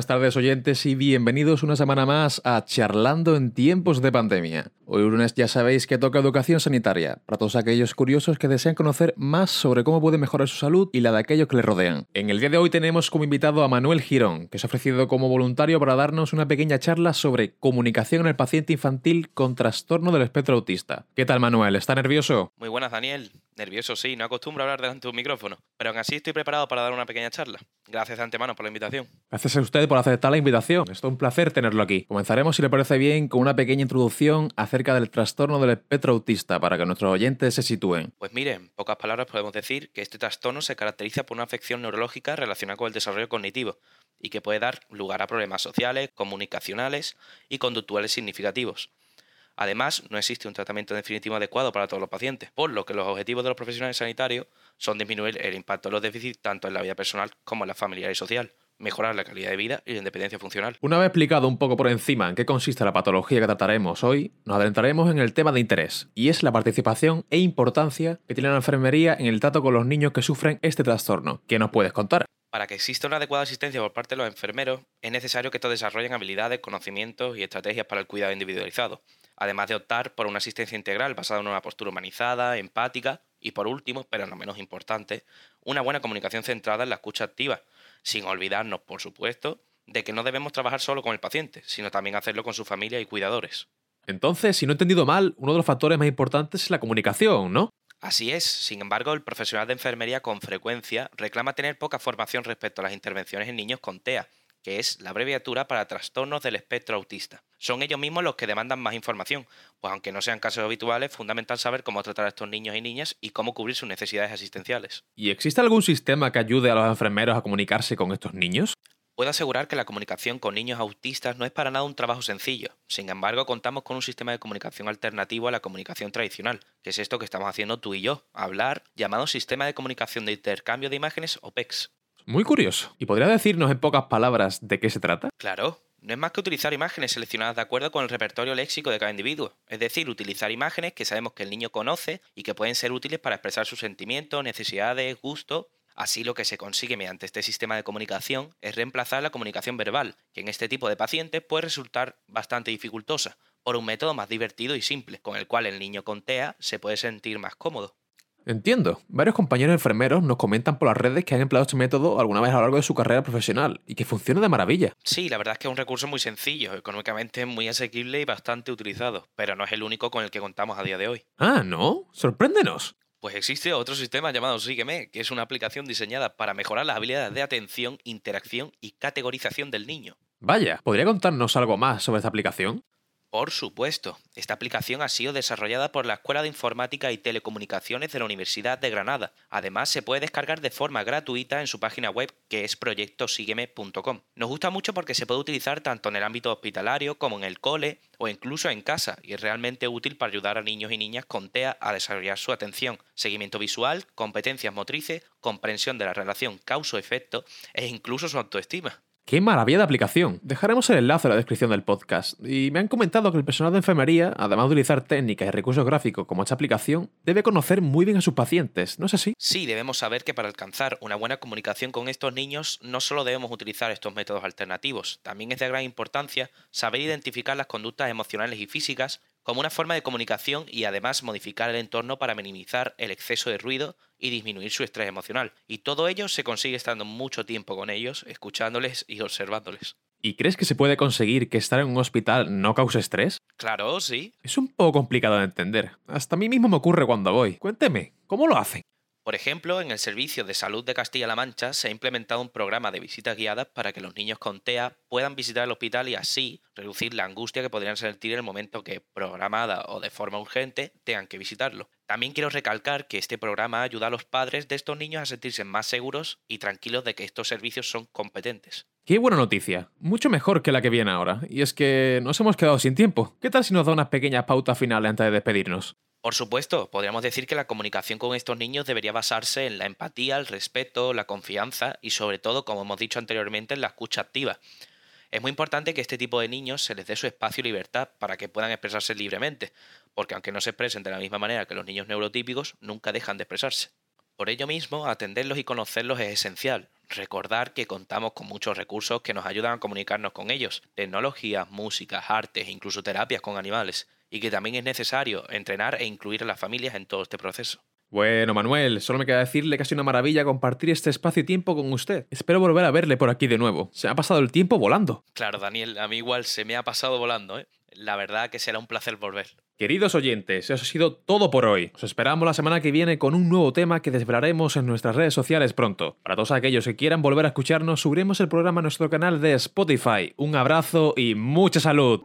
buenas tardes oyentes y bienvenidos una semana más a Charlando en tiempos de pandemia. Hoy lunes ya sabéis que toca educación sanitaria, para todos aquellos curiosos que desean conocer más sobre cómo puede mejorar su salud y la de aquellos que le rodean. En el día de hoy tenemos como invitado a Manuel Girón, que se ha ofrecido como voluntario para darnos una pequeña charla sobre comunicación en el paciente infantil con trastorno del espectro autista. ¿Qué tal Manuel? ¿Está nervioso? Muy buenas Daniel. Nervioso sí, no acostumbro a hablar delante de un micrófono, pero aún así estoy preparado para dar una pequeña charla. Gracias de antemano por la invitación. Gracias a usted por aceptar la invitación. Es un placer tenerlo aquí. Comenzaremos, si le parece bien, con una pequeña introducción acerca del trastorno del espectro autista para que nuestros oyentes se sitúen. Pues miren, en pocas palabras podemos decir que este trastorno se caracteriza por una afección neurológica relacionada con el desarrollo cognitivo y que puede dar lugar a problemas sociales, comunicacionales y conductuales significativos. Además, no existe un tratamiento definitivo adecuado para todos los pacientes, por lo que los objetivos de los profesionales sanitarios son disminuir el impacto de los déficits tanto en la vida personal como en la familiar y social, mejorar la calidad de vida y la independencia funcional. Una vez explicado un poco por encima en qué consiste la patología que trataremos hoy, nos adentraremos en el tema de interés, y es la participación e importancia que tiene la enfermería en el trato con los niños que sufren este trastorno. ¿Qué nos puedes contar? Para que exista una adecuada asistencia por parte de los enfermeros, es necesario que estos desarrollen habilidades, conocimientos y estrategias para el cuidado individualizado además de optar por una asistencia integral basada en una postura humanizada, empática y por último, pero no menos importante, una buena comunicación centrada en la escucha activa, sin olvidarnos, por supuesto, de que no debemos trabajar solo con el paciente, sino también hacerlo con su familia y cuidadores. Entonces, si no he entendido mal, uno de los factores más importantes es la comunicación, ¿no? Así es, sin embargo, el profesional de enfermería con frecuencia reclama tener poca formación respecto a las intervenciones en niños con TEA, que es la abreviatura para trastornos del espectro autista. Son ellos mismos los que demandan más información, pues aunque no sean casos habituales, es fundamental saber cómo tratar a estos niños y niñas y cómo cubrir sus necesidades asistenciales. ¿Y existe algún sistema que ayude a los enfermeros a comunicarse con estos niños? Puedo asegurar que la comunicación con niños autistas no es para nada un trabajo sencillo. Sin embargo, contamos con un sistema de comunicación alternativo a la comunicación tradicional, que es esto que estamos haciendo tú y yo, hablar, llamado Sistema de Comunicación de Intercambio de Imágenes o PEX. Muy curioso. ¿Y podría decirnos en pocas palabras de qué se trata? Claro. No es más que utilizar imágenes seleccionadas de acuerdo con el repertorio léxico de cada individuo, es decir, utilizar imágenes que sabemos que el niño conoce y que pueden ser útiles para expresar sus sentimientos, necesidades, gustos. Así lo que se consigue mediante este sistema de comunicación es reemplazar la comunicación verbal, que en este tipo de pacientes puede resultar bastante dificultosa, por un método más divertido y simple, con el cual el niño con TEA se puede sentir más cómodo. Entiendo. Varios compañeros enfermeros nos comentan por las redes que han empleado este método alguna vez a lo largo de su carrera profesional y que funciona de maravilla. Sí, la verdad es que es un recurso muy sencillo, económicamente muy asequible y bastante utilizado, pero no es el único con el que contamos a día de hoy. Ah, ¿no? Sorpréndenos. Pues existe otro sistema llamado Sígueme, que es una aplicación diseñada para mejorar las habilidades de atención, interacción y categorización del niño. Vaya, ¿podría contarnos algo más sobre esta aplicación? Por supuesto, esta aplicación ha sido desarrollada por la Escuela de Informática y Telecomunicaciones de la Universidad de Granada. Además, se puede descargar de forma gratuita en su página web que es proyectosígueme.com. Nos gusta mucho porque se puede utilizar tanto en el ámbito hospitalario como en el cole o incluso en casa y es realmente útil para ayudar a niños y niñas con TEA a desarrollar su atención, seguimiento visual, competencias motrices, comprensión de la relación causa-efecto e incluso su autoestima. ¡Qué maravilla de aplicación! Dejaremos el enlace en la descripción del podcast. Y me han comentado que el personal de enfermería, además de utilizar técnicas y recursos gráficos como esta aplicación, debe conocer muy bien a sus pacientes, ¿no es así? Sí, debemos saber que para alcanzar una buena comunicación con estos niños no solo debemos utilizar estos métodos alternativos, también es de gran importancia saber identificar las conductas emocionales y físicas como una forma de comunicación y además modificar el entorno para minimizar el exceso de ruido y disminuir su estrés emocional. Y todo ello se consigue estando mucho tiempo con ellos, escuchándoles y observándoles. ¿Y crees que se puede conseguir que estar en un hospital no cause estrés? Claro, sí. Es un poco complicado de entender. Hasta a mí mismo me ocurre cuando voy. Cuénteme, ¿cómo lo hacen? Por ejemplo, en el Servicio de Salud de Castilla-La Mancha se ha implementado un programa de visitas guiadas para que los niños con TEA puedan visitar el hospital y así reducir la angustia que podrían sentir en el momento que, programada o de forma urgente, tengan que visitarlo. También quiero recalcar que este programa ayuda a los padres de estos niños a sentirse más seguros y tranquilos de que estos servicios son competentes. Qué buena noticia, mucho mejor que la que viene ahora. Y es que nos hemos quedado sin tiempo. ¿Qué tal si nos da unas pequeñas pautas finales antes de despedirnos? Por supuesto, podríamos decir que la comunicación con estos niños debería basarse en la empatía, el respeto, la confianza y sobre todo, como hemos dicho anteriormente, en la escucha activa. Es muy importante que este tipo de niños se les dé su espacio y libertad para que puedan expresarse libremente, porque aunque no se expresen de la misma manera que los niños neurotípicos, nunca dejan de expresarse. Por ello mismo, atenderlos y conocerlos es esencial. Recordar que contamos con muchos recursos que nos ayudan a comunicarnos con ellos, tecnologías, músicas, artes, incluso terapias con animales, y que también es necesario entrenar e incluir a las familias en todo este proceso. Bueno, Manuel, solo me queda decirle que ha sido una maravilla compartir este espacio y tiempo con usted. Espero volver a verle por aquí de nuevo. Se me ha pasado el tiempo volando. Claro, Daniel, a mí igual se me ha pasado volando, ¿eh? La verdad que será un placer volver. Queridos oyentes, eso ha sido todo por hoy. Os esperamos la semana que viene con un nuevo tema que desvelaremos en nuestras redes sociales pronto. Para todos aquellos que quieran volver a escucharnos, subiremos el programa a nuestro canal de Spotify. Un abrazo y mucha salud.